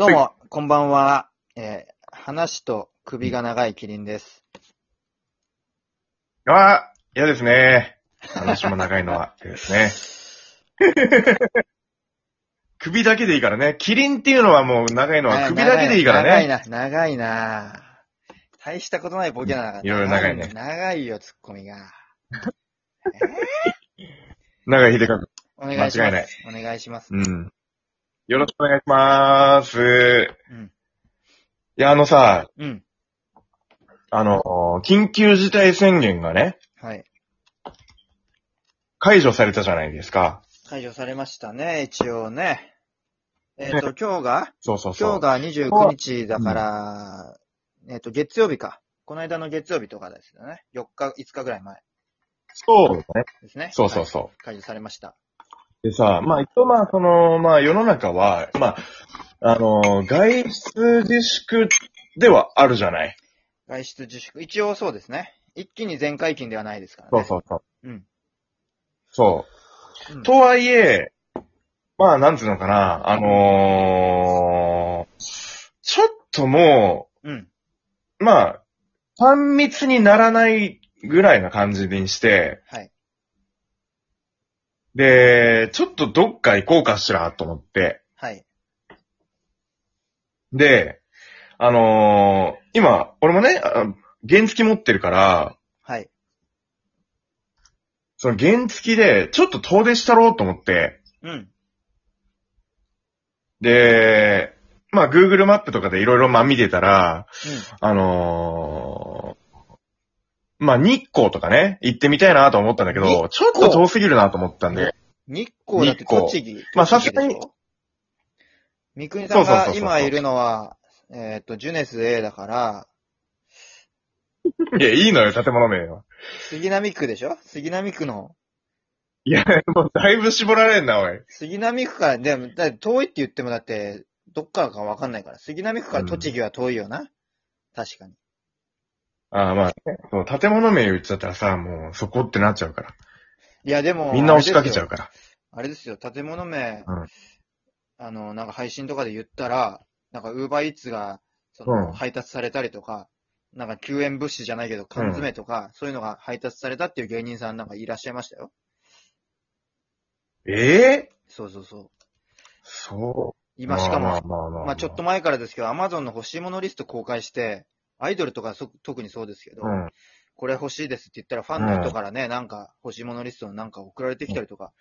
どうも、こんばんは。えー、話と首が長いキリンです。ああ、嫌ですね。話も長いのは嫌 ですね。首だけでいいからね。キリンっていうのはもう長いのは首だけでいいからね。長いな、長いな。大したことないボケだな。いろいろ長いね長いよ、ツッコミが。長井秀和。お願いします。間違いないお願いします。うん。よろしくお願いします。うん。いや、あのさ、うん。あの、緊急事態宣言がね、はい。解除されたじゃないですか。解除されましたね、一応ね。えっ、と、今日が？そうそうそう。今日が29日だから、えっ、と、月曜日か。この間の月曜日とかですよね。4日、5日ぐらい前そうですね。ですね。そうそうそう。はい解除されました。でさ、まあ、一応まあ、その、まあ、世の中は、まあ、あの、外出自粛ではあるじゃない？外出自粛。一応そうですね。一気に全解禁ではないですからね。そうそうそう。うん。そうう。んとはいえ、まあ、なんつうのかな、あのーちょっともうん。う、まあ、単密にならないぐらいな感じにして、はい。で、ちょっとどっか行こうかしらと思って、はい。で、あのー今、俺もね、あ原付持ってるから、はい。その原付で、ちょっと遠出したろうと思って、うん。で、まあ、Google マップとかでいろいろまあ見てたら、うん。あのーまあ、日光とかね、行ってみたいなと思ったんだけ日ど、ちょっと遠すぎるなと思ったんで、日光？だって栃木。まあさすがに。三国さんが今いるのは、えっ、と、ジュネス A だから、いや、いいのよ、建物名は。杉並区でしょ？杉並区の、いや、もうだいぶ絞られんな、おい。杉並区から、でも、だって遠いって言ってもだって、どっからかわかんないから。杉並区から栃木は遠いよな。確かに。ああ、まあ、そう建物名言っちゃったらさ、もうそこってなっちゃうから。いや、でも、みんな押しかけちゃうから。あれですよ、建物名、うんあの、なんか配信とかで言ったら、なんかウーバーイーツが、その、うん配達されたりとか、なんか救援物資じゃないけど、缶詰とか、そういうのが配達されたっていう芸人さんなんかいらっしゃいましたよ。ええそうそうそう。そう。今しかも、まあまあまあまあまあちょっと前からですけど、アマゾンの欲しいものリスト公開して、アイドルとかそ特にそうですけど、うん。これ欲しいですって言ったらファンの人からね、なんか欲しいものリストのなんか送られてきたりとか、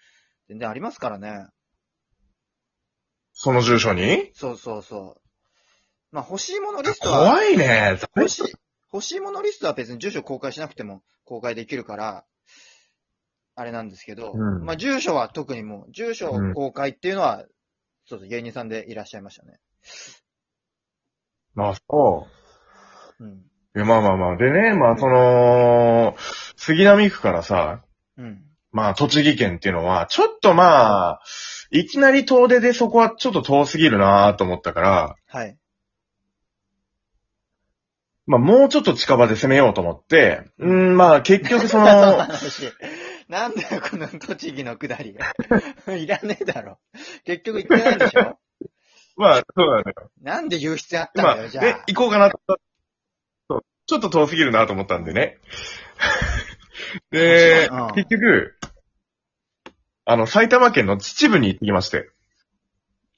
全然ありますからね。その住所に？そうそうそう。まあ欲しいものリストは、怖いね。欲しい、欲しいものリストは別に住所公開しなくても公開できるから、あれなんですけど、うんまあ住所は特にもう、住所公開っていうのは、そうそう、芸人さんでいらっしゃいましたね。まあ、そうん。う。いや、まあまあまあ。でね、まあその、杉並区からさ、うん。まあ栃木県っていうのは、ちょっとまあ、いきなり遠出でそこはちょっと遠すぎるなと思ったから、はい。まあもうちょっと近場で攻めようと思って、うん、まあ結局その、話なんだよ、この栃木のくだりが。いらねえだろ。結局行ってないでしょ まあそうなんだよ。なんで言う必要あったまあ、んだよ、じゃであ、。行こうかなと。そうちょっと遠すぎるなと思ったんでね。でうん、結局、あの、埼玉県の秩父に行ってきまして。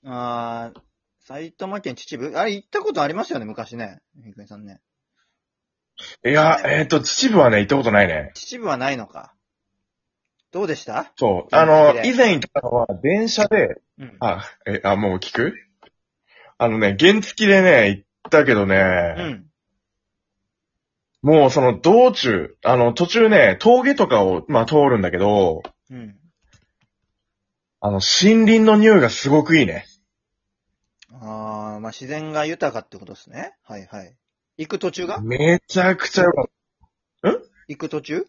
あー埼玉県秩父？あれ行ったことありましたよね、昔ね。みくみさんね。いや、えっ、と、秩父はね、行ったことないね。秩父はないのか。どうでした？そう。原あの、以前行ったのは、電車で、うん。あ、え、あ、もう聞く？あのね、原付でね、行ったけどうね、ん。もうその道中、あの、途中ね、峠とかを、まあ、通るんだけど、うん。あの、森林の匂いがすごくいいね。あーまあ自然が豊かってことですね。はいはい。行く途中が？めちゃくちゃよかった。行く途中？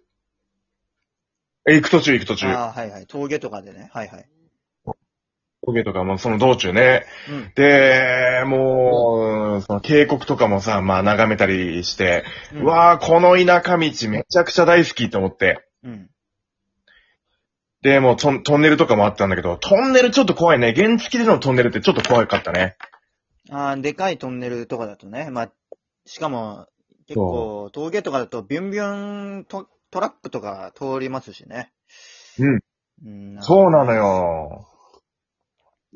え、行く途中行く途中。ああ、はいはい。峠とかでね。はいはい。峠とかもその道中ね。うん。で、もう、その渓谷とかもさ、まあ眺めたりして、うわー、この田舎道めちゃくちゃ大好きと思って。うん。で、もうトントンネルとかもあったんだけど、トンネルちょっと怖いね。原付でのトンネルってちょっと怖かったね。あーでかいトンネルとかだとね、まあ、しかも、結構、峠とかだとビュンビュントトラックとか通りますしね。うん。うん。そうなの。よ。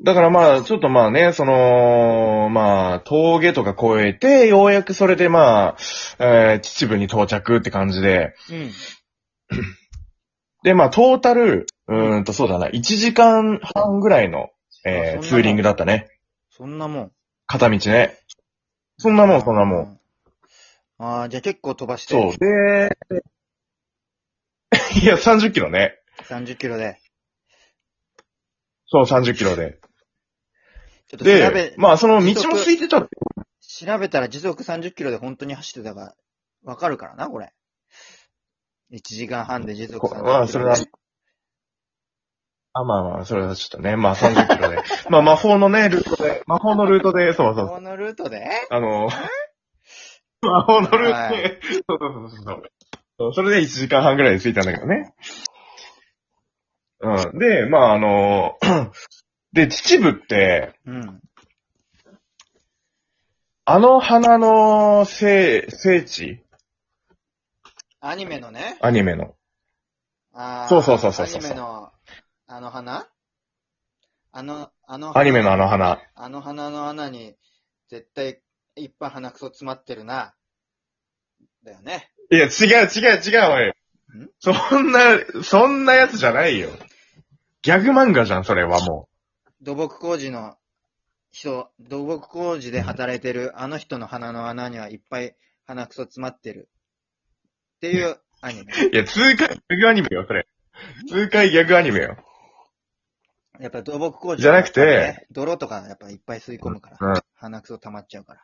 だからまあ、ちょっとまあね、その、まあ、峠とか越えて、ようやくそれでまあ、えー秩父に到着って感じで、うん。でまあ、トータル、うーんとそうだな、1時間半ぐらいの、えーツーリングだったね。そんなもん。片道ね。そんなもん、そんなもん。ん。ああ、じゃあ結構飛ばして。そう。で、いや、30キロね。30キロで。そう、30キロで。ちょっと調べで、、まあ、その道も空いてた。調べたら時速30キロで本当に走ってたか、わかるからな、これ。1時間半で時速30キロ。まあ、それは、あ、まあまあ、それはちょっとね、まあ30キロで。まあ魔法のね、ルートで、魔法のルートで、そうそうそう。このルートで？あの、魔法のルートで、そうそうそうそうそう。それで1時間半ぐらいで着いたんだけどね。うん。で、まああの、で、秩父って、うん。あの花の聖、聖地？アニメのね。アニメの。あーそうそうそうそうそうアニメの、あの花？あの、あのアニメのあの花。あの花の穴に、絶対、いっぱい鼻くそ詰まってるな。だよね。いや、違う違う違う、おい。そんな、そんなやつじゃないよ。ギャグ漫画じゃん、それはも土木工事の人、土木工事で働いてるあの人の鼻の穴にはいっぱい鼻くそ詰まってる。っていうアニメ。う。いや、痛快ギャグアニメよ、それ。痛快ギャグアニメよ。やっぱ土木工事、じゃなくてね、泥とかやっぱいっぱい吸い込むから、うん鼻くそ溜まっちゃうから。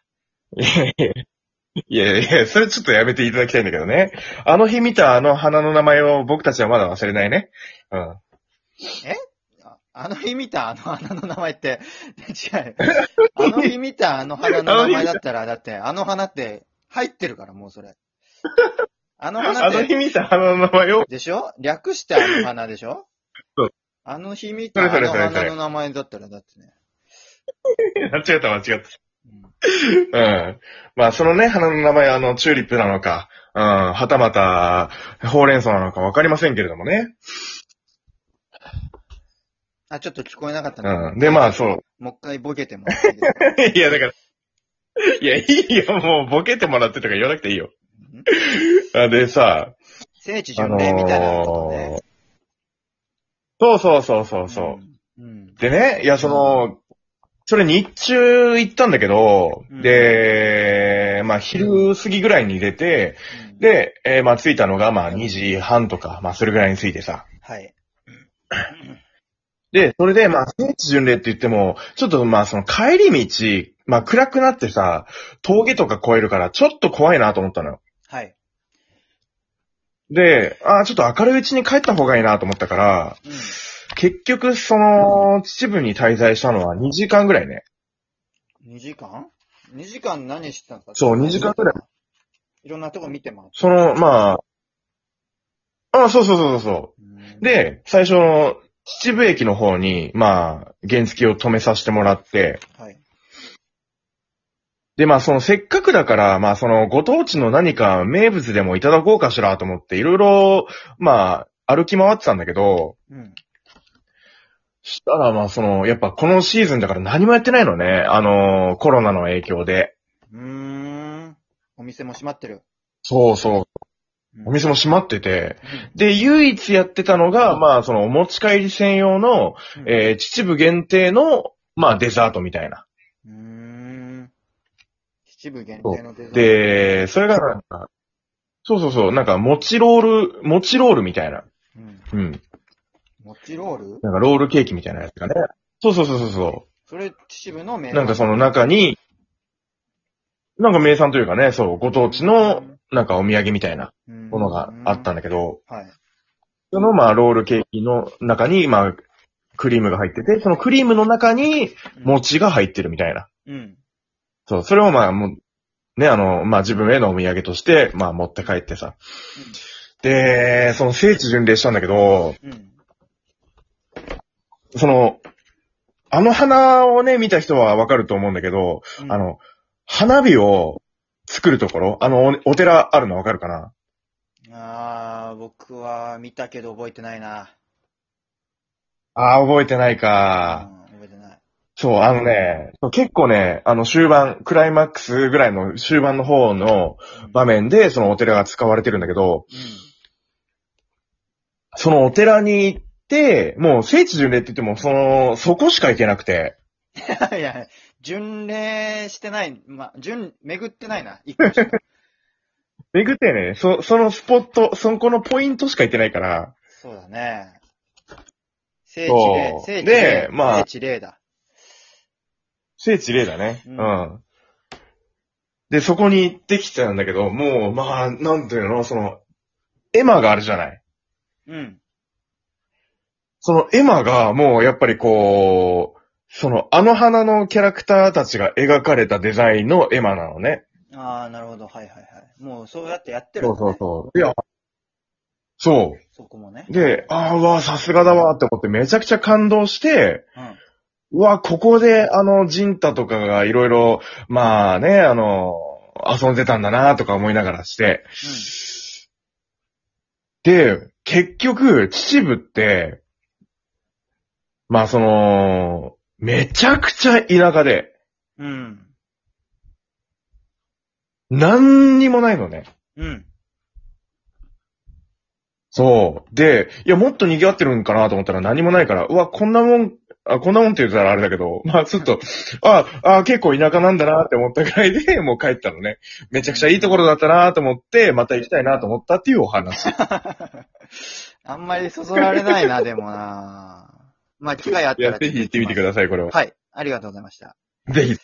いやいやいやいや、それちょっとやめていただきたいんだけどね。あの日見たあの花の名前を僕たちはまだ忘れないね。うん。ああの日見たあの花の名前って、違う。あの日見たあの花の名前だったら、だってあの花って入ってるから、もうそれ。あの花あの日って、見た花の名前を、でしょ？略してあの花でしょ？そうあの日見たあのそれそれそれ花の名前だったら、だってね。間違った間違った。うんうん。まあ、そのね、花の名前、あの、チューリップなのか、うん、はたまた、ほうれん草なのかわかりませんけれどもね。あ、ちょっと聞こえなかったうん。で、まあ、そう。もう一回ボケてもらっていいですかいや、だから、いや、いいよ、もう、ボケてもらってとか言わなくていいよ。うんあでさ、聖地巡礼みたいなことね。そうそうそうそうそう。うん。うん。でね、いや、その、それ日中行ったんだけど、うんで、まあ昼過ぎぐらいに出て、うん、で、えーまあ着いたのがまあ2時半とか、まあそれぐらいに着いてさ。はい。で、それでまあ聖地巡礼って言っても、ちょっとまあその帰り道、まあ暗くなってさ、峠とか越えるからちょっと怖いなと思ったのよ。はい。で、ああ、ちょっと明るいうちに帰った方がいいなと思ったから、うん。結局その、秩父に滞在したのは2時間ぐらいね。2時間 ?2 時間何してたんですか？そう2時間ぐらい。いろんなとこ見てもらって。その、まあ、あそうそうそうそう。うん、で、最初の秩父駅の方に、まあ、原付を止めさせてもらって、はい。で、まあ、その、せっかくだから、まあ、その、ご当地の何か名物でもいただこうかしらと思って、いろいろ、まあ、歩き回ってたんだけど、うん。したら、まあ、その、やっぱこのシーズンだから何もやってないのね。あの、コロナの影響で。うーん。お店も閉まってる。そうそう。うんお店も閉まってて。で、唯一やってたのが、まあ、その、お持ち帰り専用の、うんえー、秩父限定の、まあ、デザートみたいな。うーん。秩父限定のデザート。で、それがなんか、そうそうそう、なんか、もちロール、もちロールみたいな。うん。うん。もちロール？なんか、ロールケーキみたいなやつがね。そうそうそうそうそそれ、秩父の名う。なんか、その中に、なんか名産というかね、そう、ご当地の、なんかお土産みたいなものがあったんだけど、はい。その、まあ、ロールケーキの中に、まあ、クリームが入ってて、そのクリームの中に餅が入ってるみたいな。うん。そう、それをまあ、もう、ね、あの、まあ自分へのお土産として、まあ持って帰ってさ。で、その聖地巡礼したんだけど、うん。その、あの花をね、見た人はわかると思うんだけど、うんあ、の、花火を作るところ、あの、おお寺あるのわかるかな？あー、僕は見たけど覚えてないな。ああ、覚えてないか。うん、覚えてない。そう、あのね、結構ね、あの終盤、クライマックスぐらいの終盤の方のうん場面で、そのお寺が使われてるんだけど、うそのお寺に行って、もう聖地巡礼って言っても、その、そこしか行けなくて、ん。いや、巡礼してない、ま、巡、巡ってないな。一個しか巡ってね、そ、そのスポット、そこのポイントしか行ってないから、そうだね。聖地霊聖地で霊、まあ聖地霊だ。聖地霊だね。ううんん。で、そこに行ってきたんだけど、もう、まあ、なんていうの、その、エマがあるじゃない。うん。そのエマが、もうやっぱりこう、その、あの花のキャラクターたちが描かれたデザインのエマなのね。ああ、なるほど。はいはいはい。もうそうやってやってるね。そうそうそう。いや、そそこもねう。。で、ああ、うわ、さすがだわって思ってめちゃくちゃ感動して、うん。うわ、ここであの、ジンタとかがいろいろ、まあね、あの、遊んでたんだなとか思いながらして。で、結局、秩父って、まあその、めちゃくちゃ田舎で、うん。うん。何にもないのね。うん。そう。で、いや、もっと賑わってるんかなと思ったら何もないから、うわ、こんなもん、あ、こんなもんって言ったらあれだけど、まあちょっと、あ、あ、結構田舎なんだなって思ったぐらいで、もう帰ったのね。めちゃくちゃいいところだったなと思って、また行きたいなと思ったっていうお話。あんまりそそられないな、でもな。まあ、機会あっいや、たら。ぜひ行ってみてください、これは。はい。ありがとうございました。ぜひ。